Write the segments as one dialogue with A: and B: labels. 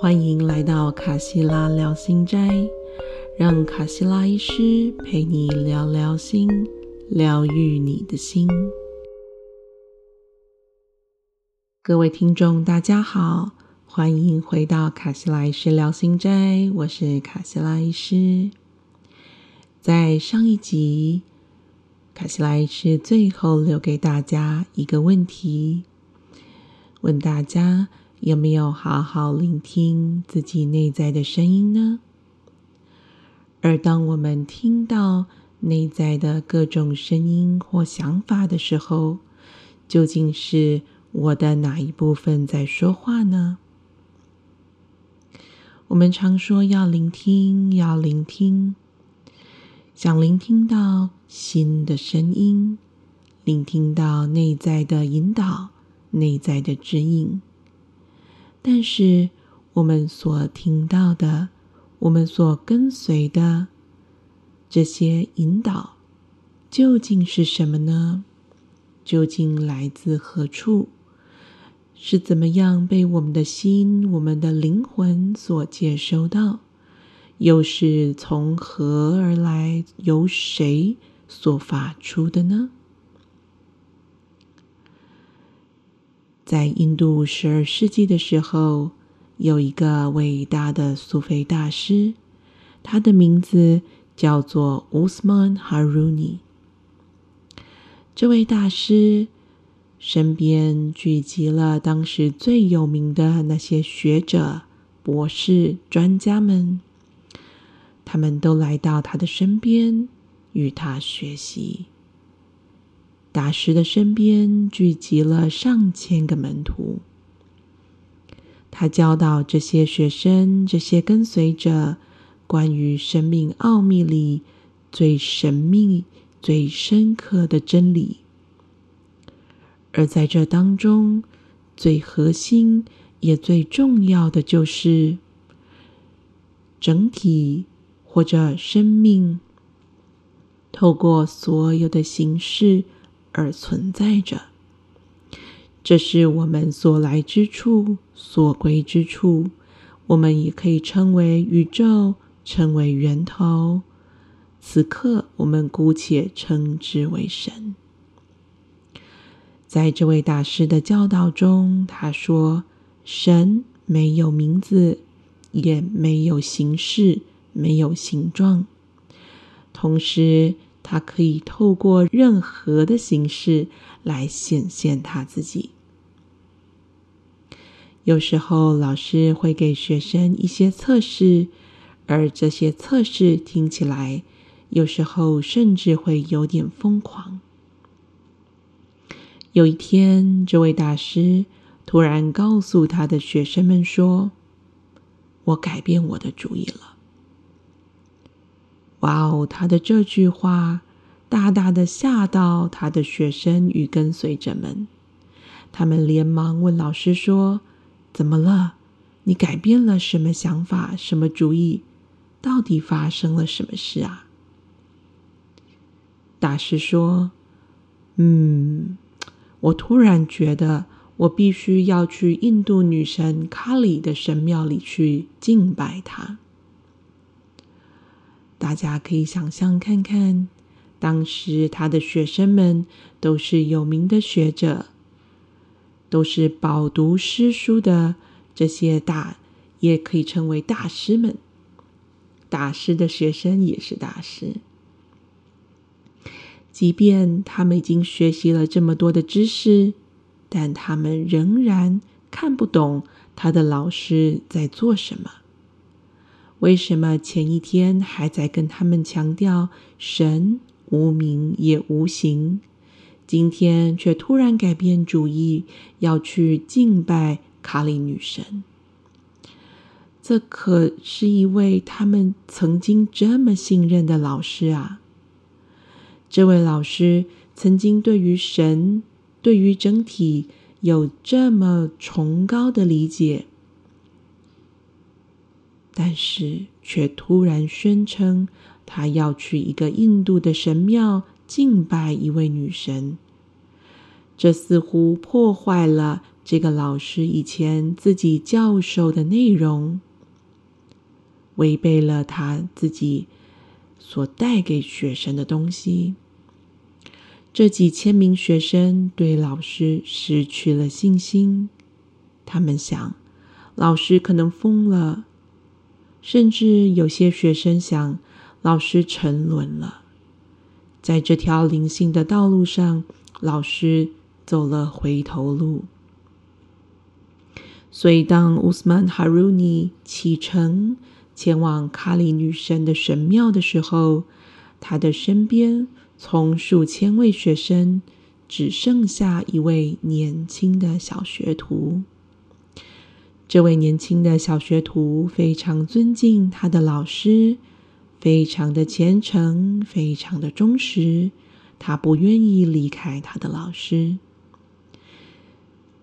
A: 欢迎来到卡西拉聊心斋，让卡西拉医师陪你聊聊心，疗愈你的心。各位听众，大家好，欢迎回到卡西拉医师聊心斋，我是卡西拉医师。在上一集，卡西拉医师最后留给大家一个问题，问大家。有没有好好聆听自己内在的声音呢？而当我们听到内在的各种声音或想法的时候，究竟是我的哪一部分在说话呢？我们常说要聆听，要聆听，想聆听到心的声音，聆听到内在的引导，内在的指引。但是，我们所听到的，我们所跟随的这些引导，究竟是什么呢？究竟来自何处？是怎么样被我们的心、我们的灵魂所接收到？又是从何而来？由谁所发出的呢？在印度十二世纪的时候，有一个伟大的苏菲大师，他的名字叫做 Usman Haruni。这位大师身边聚集了当时最有名的那些学者、博士、专家们，他们都来到他的身边，与他学习。大师的身边聚集了上千个门徒，他教导这些学生、这些跟随者关于生命奥秘里最神秘、最深刻的真理。而在这当中，最核心也最重要的就是整体或者生命，透过所有的形式。而存在着，这是我们所来之处、所归之处。我们也可以称为宇宙，称为源头。此刻，我们姑且称之为神。在这位大师的教导中，他说：“神没有名字，也没有形式，没有形状。同时。”他可以透过任何的形式来显现他自己。有时候，老师会给学生一些测试，而这些测试听起来，有时候甚至会有点疯狂。有一天，这位大师突然告诉他的学生们说：“我改变我的主意了。”哇哦！他的这句话大大的吓到他的学生与跟随者们，他们连忙问老师说：“怎么了？你改变了什么想法？什么主意？到底发生了什么事啊？”大师说：“嗯，我突然觉得我必须要去印度女神卡里的神庙里去敬拜她。”大家可以想象看看，当时他的学生们都是有名的学者，都是饱读诗书的这些大，也可以称为大师们。大师的学生也是大师，即便他们已经学习了这么多的知识，但他们仍然看不懂他的老师在做什么。为什么前一天还在跟他们强调神无名也无形，今天却突然改变主意，要去敬拜卡里女神？这可是一位他们曾经这么信任的老师啊！这位老师曾经对于神、对于整体有这么崇高的理解。但是，却突然宣称他要去一个印度的神庙敬拜一位女神，这似乎破坏了这个老师以前自己教授的内容违背了他自己所带给学生的东西。这几千名学生对老师失去了信心，他们想，老师可能疯了，甚至有些学生想，老师沉沦了。在这条灵性的道路上，老师走了回头路。所以，当乌斯曼哈鲁尼启程前往卡里女神的神庙的时候，他的身边。从数千位学生，只剩下一位年轻的小学徒。这位年轻的小学徒非常尊敬他的老师，非常的虔诚，非常的忠实。他不愿意离开他的老师。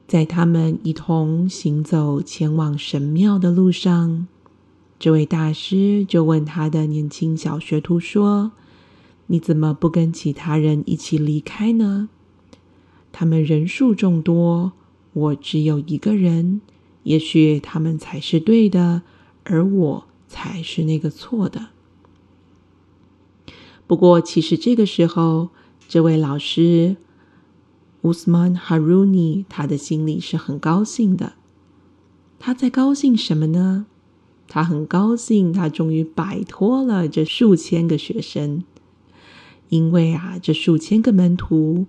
A: 在他们一同行走前往神庙的路上，这位大师就问他的年轻小学徒说。你怎么不跟其他人一起离开呢？他们人数众多，我只有一个人。也许他们才是对的，而我才是那个错的。不过，其实这个时候，这位老师乌斯曼哈鲁尼，他的心里是很高兴的。他在高兴什么呢？他很高兴，他终于摆脱了这数千个学生。因为啊，这数千个门徒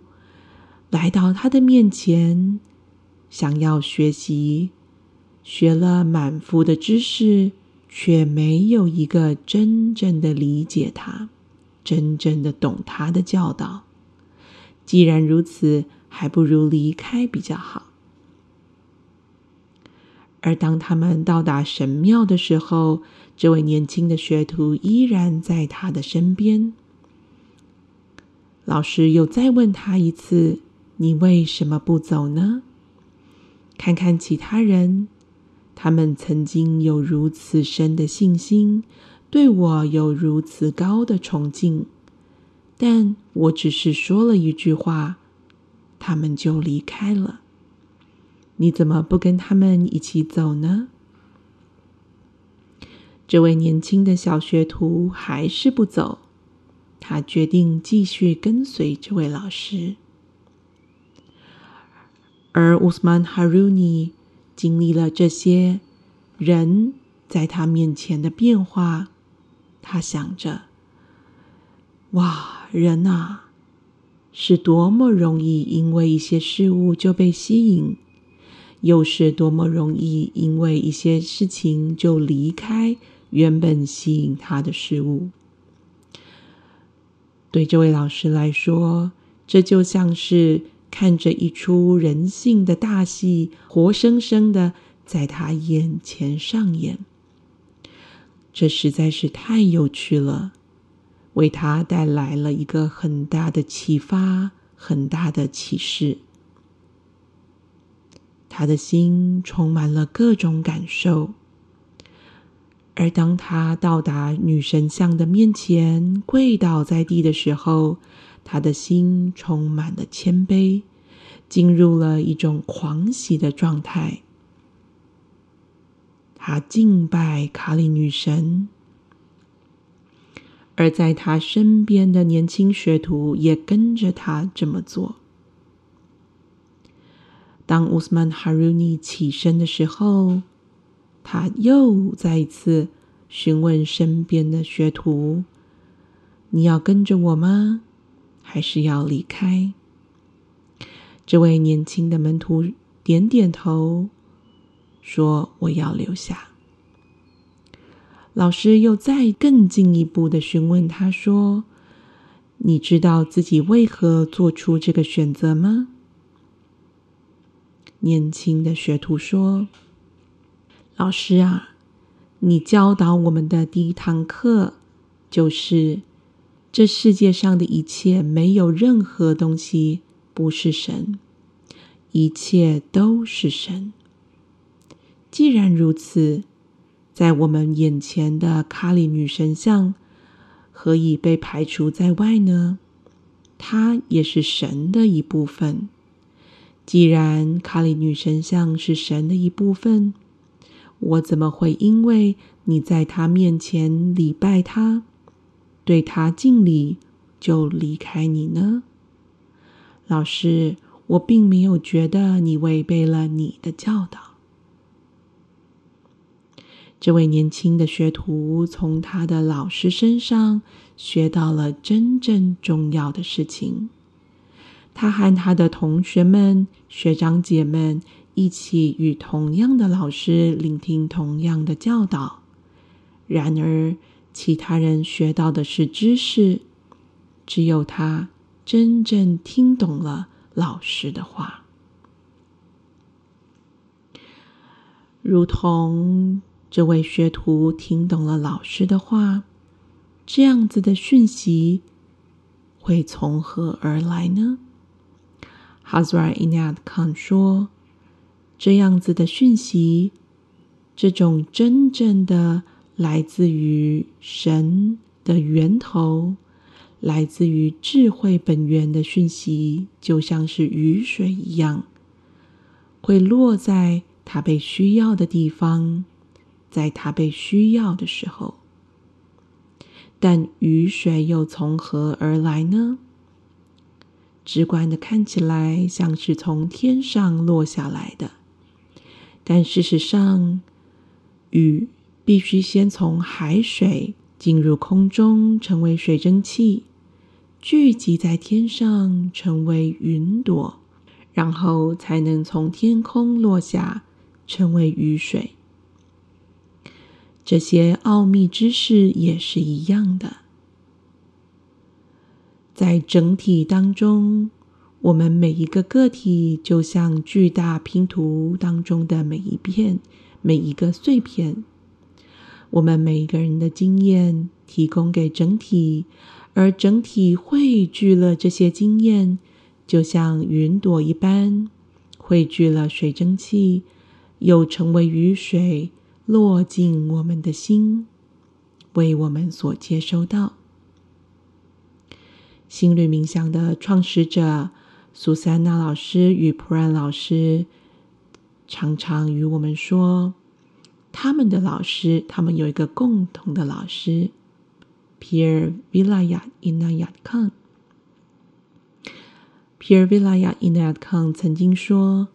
A: 来到他的面前，想要学习，学了满腹的知识，却没有一个真正的理解他，真正的懂他的教导。既然如此，还不如离开比较好。而当他们到达神庙的时候，这位年轻的学徒依然在他的身边。老师又再问他一次：“你为什么不走呢？”看看其他人，他们曾经有如此深的信心，对我有如此高的崇敬，但我只是说了一句话，他们就离开了。你怎么不跟他们一起走呢？这位年轻的小学徒还是不走。他决定继续跟随这位老师，而乌斯曼哈鲁尼经历了这些人在他面前的变化，他想着：哇，人啊，是多么容易因为一些事物就被吸引，又是多么容易因为一些事情就离开原本吸引他的事物。对这位老师来说，这就像是看着一出人性的大戏，活生生的在他眼前上演。这实在是太有趣了，为他带来了一个很大的启发，很大的启示。他的心充满了各种感受。而当他到达女神像的面前，跪倒在地的时候，他的心充满了谦卑，进入了一种狂喜的状态。他敬拜卡里女神，而在他身边的年轻学徒也跟着他这么做。当乌斯曼哈鲁尼起身的时候。他又再一次询问身边的学徒：“你要跟着我吗？还是要离开？”这位年轻的门徒点点头，说：“我要留下。”老师又再更进一步的询问他说：“你知道自己为何做出这个选择吗？”年轻的学徒说。老师啊，你教导我们的第一堂课就是：这世界上的一切没有任何东西不是神，一切都是神。既然如此，在我们眼前的卡里女神像何以被排除在外呢？它也是神的一部分。既然卡里女神像是神的一部分，我怎么会因为你在他面前礼拜他，对他敬礼，就离开你呢？老师，我并没有觉得你违背了你的教导。这位年轻的学徒从他的老师身上学到了真正重要的事情。他和他的同学们、学长姐们一起与同样的老师聆听同样的教导。然而，其他人学到的是知识，只有他真正听懂了老师的话。如同这位学徒听懂了老师的话，这样子的讯息会从何而来呢？Hazrat Inayat Khan 说：“这样子的讯息，这种真正的来自于神的源头，来自于智慧本源的讯息，就像是雨水一样，会落在他被需要的地方，在他被需要的时候。但雨水又从何而来呢？”直观的看起来像是从天上落下来的，但事实上，雨必须先从海水进入空中，成为水蒸气，聚集在天上，成为云朵，然后才能从天空落下，成为雨水。这些奥秘知识也是一样的。在整体当中，我们每一个个体就像巨大拼图当中的每一片、每一个碎片。我们每一个人的经验提供给整体，而整体汇聚了这些经验，就像云朵一般，汇聚了水蒸气，又成为雨水，落进我们的心，为我们所接收到。心律冥想的创始者苏珊娜老师与普然老师常常与我们说，他们的老师，他们有一个共同的老师，Pierre Vilaya Inayat Khan。Pierre Vilaya Inayat Khan 曾经说：“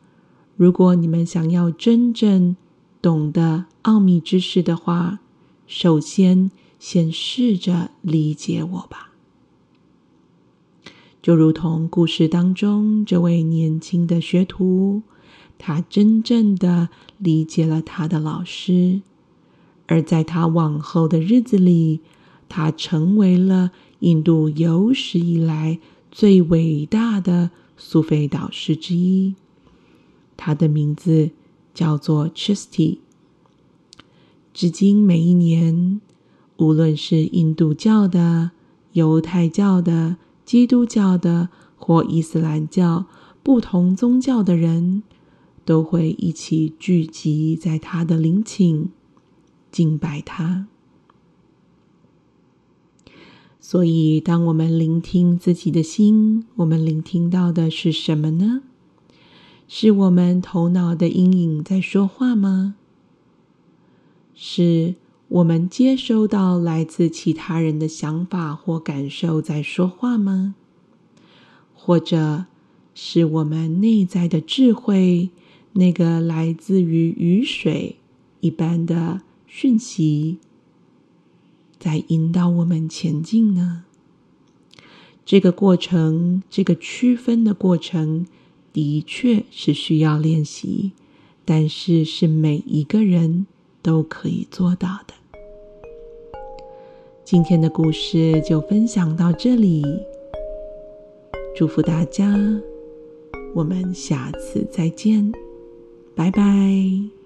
A: 如果你们想要真正懂得奥秘知识的话，首先先试着理解我吧。”就如同故事当中这位年轻的学徒，他真正的理解了他的老师，而在他往后的日子里，他成为了印度有史以来最伟大的苏菲导师之一。他的名字叫做 Chisti。至今每一年，无论是印度教的、犹太教的。基督教的或伊斯兰教不同宗教的人，都会一起聚集在他的陵寝，敬拜他。所以，当我们聆听自己的心，我们聆听到的是什么呢？是我们头脑的阴影在说话吗？是？我们接收到来自其他人的想法或感受在说话吗？或者是我们内在的智慧，那个来自于雨水一般的讯息，在引导我们前进呢？这个过程，这个区分的过程，的确是需要练习，但是是每一个人都可以做到的。今天的故事就分享到这里，祝福大家，我们下次再见，拜拜。